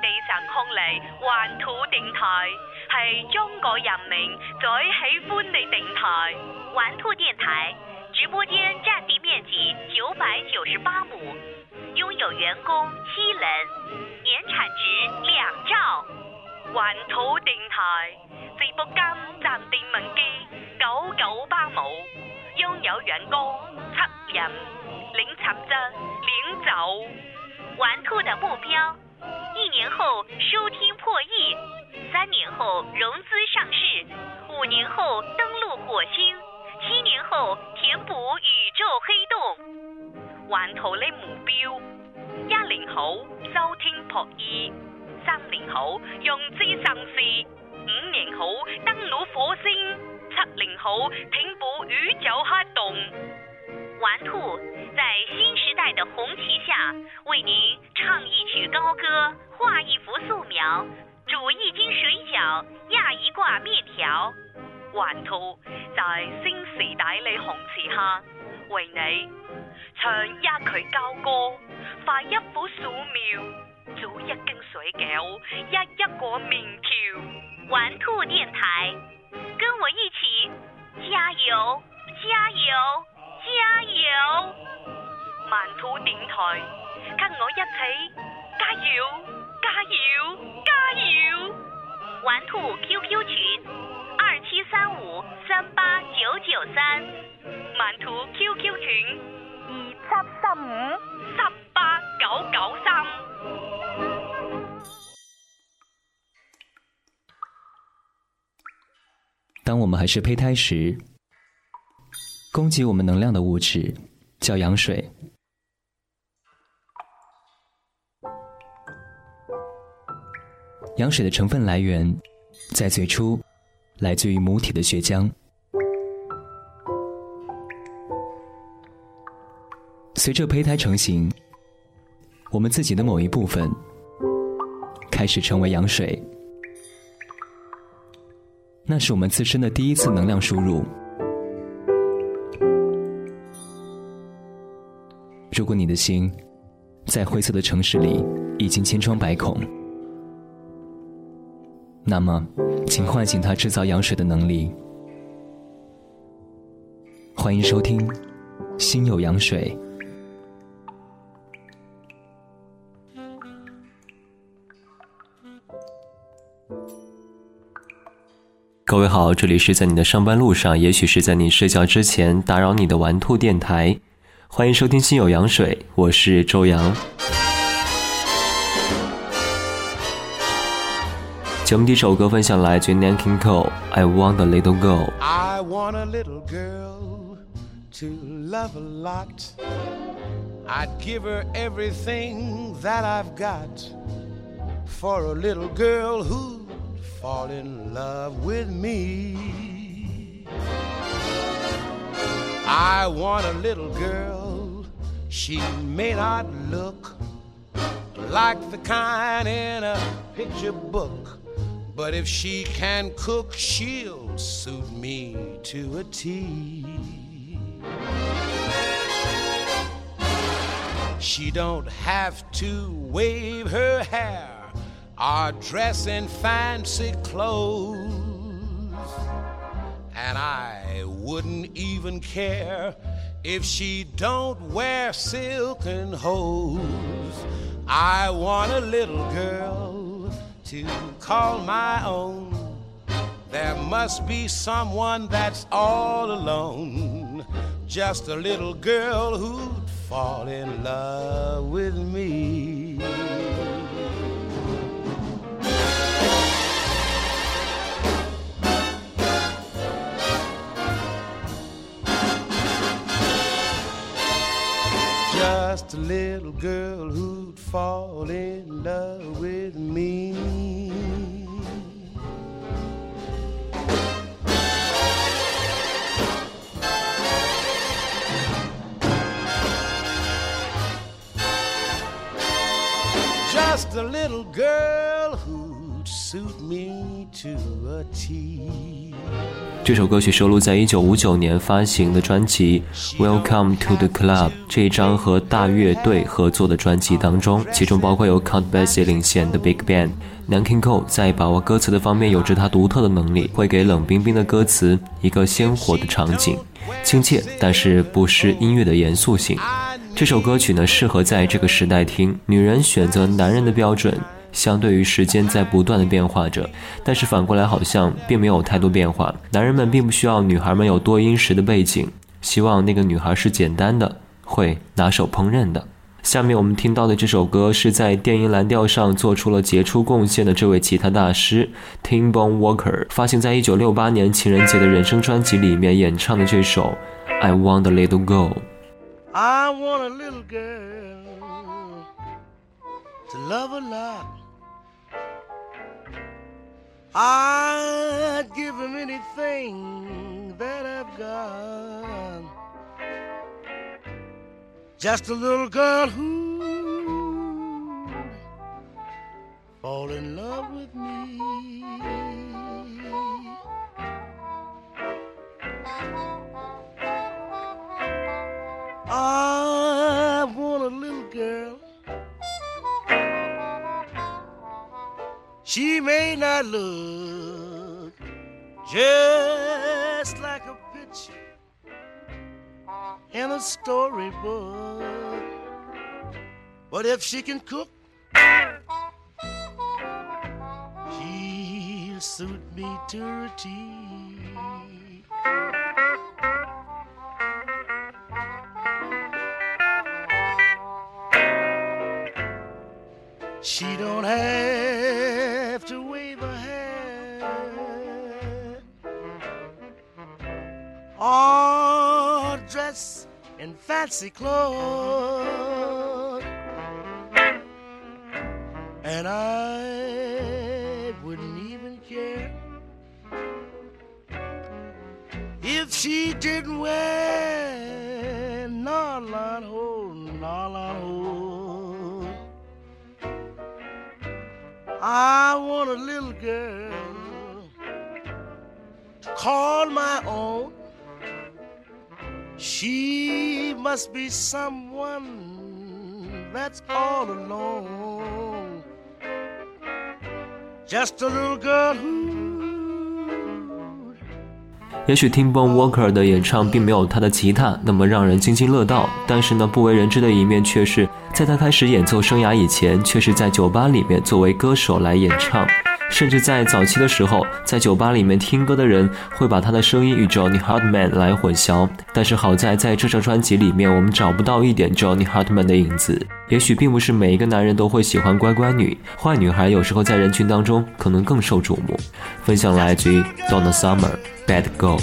地上空嚟，玩土电台，系中国人民最喜欢嘅电台。玩兔电台直播间占地面积九百九十八亩，拥有员工七人，年产值两兆。玩兔电台直播间占地面积九九八亩，拥有员工七人，零产值，零走。玩兔的目标。一年后收听破亿，三年后融资上市，五年后登陆火星，七年后填补宇宙黑洞。王头的目标：一零后收听破亿，三年后融资上市，五年后登陆火星，七年后填补宇宙黑洞。玩兔在新时代的红旗下，为您唱一曲高歌，画一幅素描，煮一斤水饺，压一挂面条。玩兔在新时代的红旗下，为你唱一曲高歌，画一幅素描，煮一斤水饺，压一挂面条。玩兔电台，跟我一起加油，加油！加油！玩兔电台跟我一起加油，加油，加油！玩兔 QQ 群二七三五三八九九三，玩图 QQ 群二七三五三八九九三。当我们还是胚胎时。供给我们能量的物质叫羊水。羊水的成分来源，在最初来自于母体的血浆。随着胚胎成型，我们自己的某一部分开始成为羊水，那是我们自身的第一次能量输入。如果你的心在灰色的城市里已经千疮百孔，那么，请唤醒它制造羊水的能力。欢迎收听《心有羊水》。各位好，这里是在你的上班路上，也许是在你睡觉之前，打扰你的玩兔电台。欢迎收听《心有羊水》，我是周洋。节目第一首歌分享来自 n a n k i n Cole，I Want a i t t l《g I r l I Want a Little Girl》。to lot. everything that got little with love for who'd love girl fall give I've her me. a a I'd in I want a little girl. She may not look like the kind in a picture book, but if she can cook, she'll suit me to a T. She don't have to wave her hair or dress in fancy clothes, and I wouldn't even care if she don't wear silken hose. I want a little girl to call my own. There must be someone that's all alone. Just a little girl who'd fall in love with me. just a little girl who'd fall in love with me. Just a little girl who'd suit me 这首歌曲收录在一九五九年发行的专辑《Welcome to the Club》这一张和大乐队合作的专辑当中，其中包括由 Count Basie 领衔的 Big Band。n a n c i Cole 在把握歌词的方面有着他独特的能力，会给冷冰冰的歌词一个鲜活的场景，亲切但是不失音乐的严肃性。这首歌曲呢，适合在这个时代听。女人选择男人的标准。相对于时间在不断的变化着，但是反过来好像并没有太多变化。男人们并不需要女孩们有多殷实的背景，希望那个女孩是简单的，会拿手烹饪的。下面我们听到的这首歌是在电音蓝调上做出了杰出贡献的这位吉他大师 t i m b o n Walker 发行在1968年情人节的人生专辑里面演唱的这首 I Want a Little Girl。to love a lot. I'd give him anything that I've got. Just a little girl who fall in love with me. I look just like a picture in a storybook. But if she can cook, she'll suit me to a T. She don't have all dressed in fancy clothes. And I wouldn't even care if she didn't wear nylon hole, nylon I want a little girl to call my own. she must be someone that's all alone just a little girl 也许听 bo n walker 的演唱并没有他的吉他那么让人津津乐道但是呢不为人知的一面却是在他开始演奏生涯以前却是在酒吧里面作为歌手来演唱甚至在早期的时候，在酒吧里面听歌的人会把他的声音与 Johnny Hartman 来混淆。但是好在在这张专辑里面，我们找不到一点 Johnny Hartman 的影子。也许并不是每一个男人都会喜欢乖乖女、坏女孩，有时候在人群当中可能更受瞩目。分享来自于 d o n n a Summer Bad Girl》。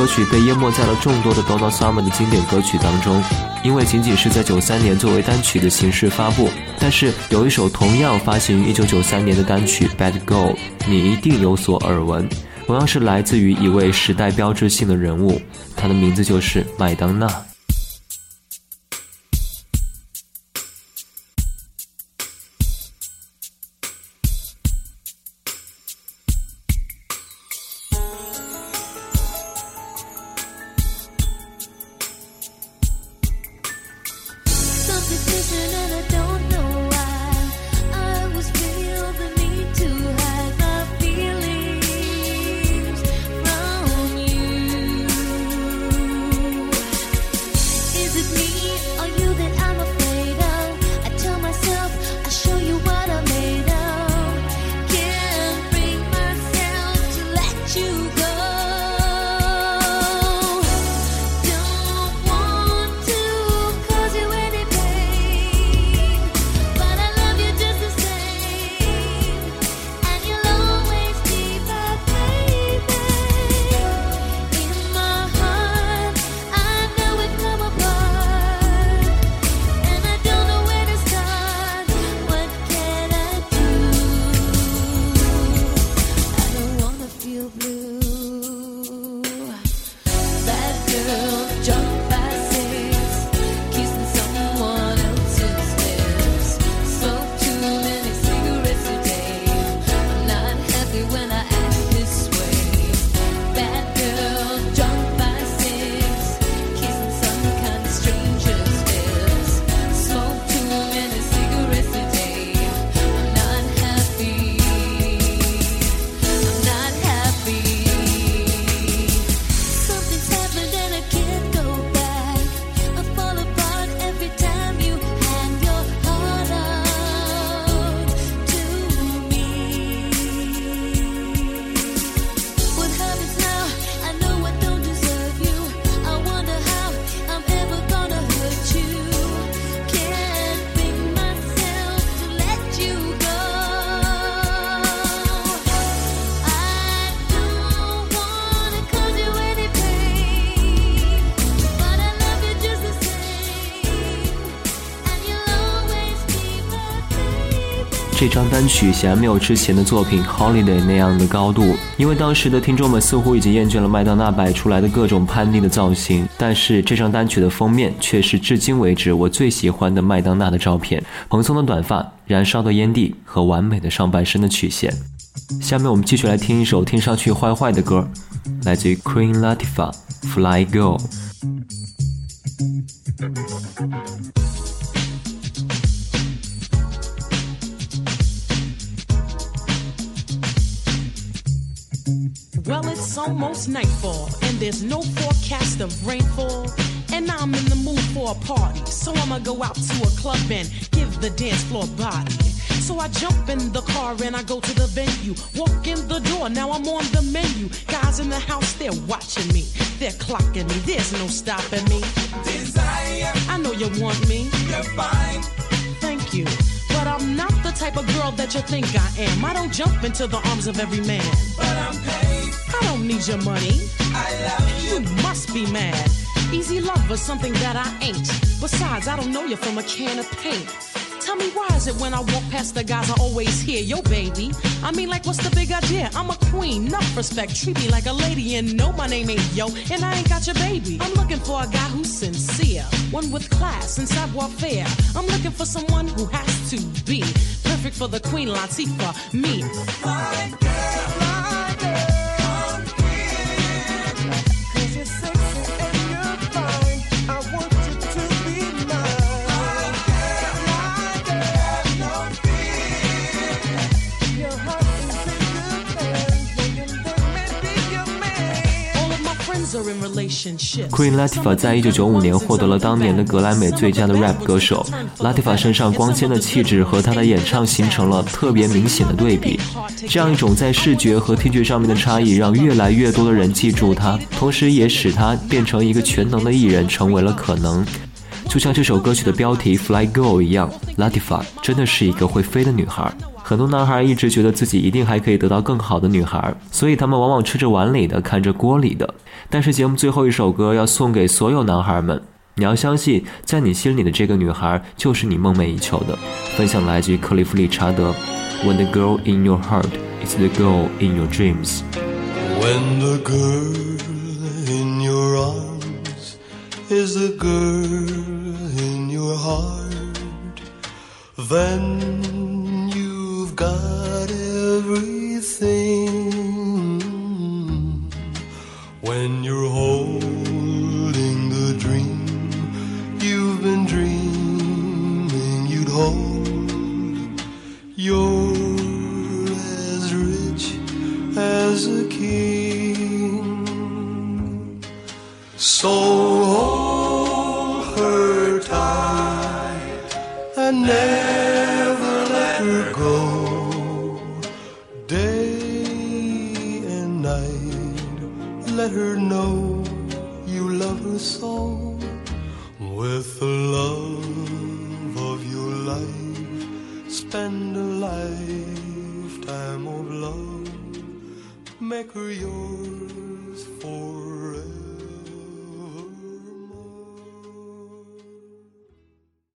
歌曲被淹没在了众多的 Donna Summer 的经典歌曲当中，因为仅仅是在九三年作为单曲的形式发布。但是有一首同样发行于一九九三年的单曲《Bad Girl》，你一定有所耳闻。同样是来自于一位时代标志性的人物，他的名字就是麦当娜。单曲显然没有之前的作品《Holiday》那样的高度，因为当时的听众们似乎已经厌倦了麦当娜摆出来的各种叛逆的造型。但是这张单曲的封面却是至今为止我最喜欢的麦当娜的照片：蓬松的短发、燃烧的烟蒂和完美的上半身的曲线。下面我们继续来听一首听上去坏坏的歌，来自于 Queen Latifah，《Fly Girl》。Well, it's almost nightfall, and there's no forecast of rainfall. And I'm in the mood for a party, so I'ma go out to a club and give the dance floor body. So I jump in the car and I go to the venue. Walk in the door, now I'm on the menu. Guys in the house, they're watching me. They're clocking me, there's no stopping me. Desire. I know you want me. You're fine. Thank you i not the type of girl that you think I am. I don't jump into the arms of every man. But I'm paid. I don't need your money. I love you. You must be mad. Easy love was something that I ain't. Besides, I don't know you from a can of paint why is it when I walk past the guys I always hear, yo, baby? I mean, like, what's the big idea? I'm a queen, enough respect, treat me like a lady, and know my name ain't yo, and I ain't got your baby. I'm looking for a guy who's sincere, one with class and savoir faire. I'm looking for someone who has to be perfect for the queen Latifah, me. girl. Queen Latifah 在一九九五年获得了当年的格莱美最佳的 Rap 歌手。Latifah 身上光鲜的气质和她的演唱形成了特别明显的对比。这样一种在视觉和听觉上面的差异，让越来越多的人记住她，同时也使她变成一个全能的艺人，成为了可能。就像这首歌曲的标题《Fly Girl》一样，Latifah 真的是一个会飞的女孩。很多男孩一直觉得自己一定还可以得到更好的女孩，所以他们往往吃着碗里的，看着锅里的。但是节目最后一首歌要送给所有男孩们，你要相信，在你心里的这个女孩就是你梦寐以求的。分享来自克利夫·理查德。When the girl in your heart is the girl in your dreams, when the girl in your arms is the girl in your heart, then thing when you're holding the dream you've been dreaming you'd hold. You're as rich as a king. So soul with the love of your life. Spend a lifetime of love, make her yours.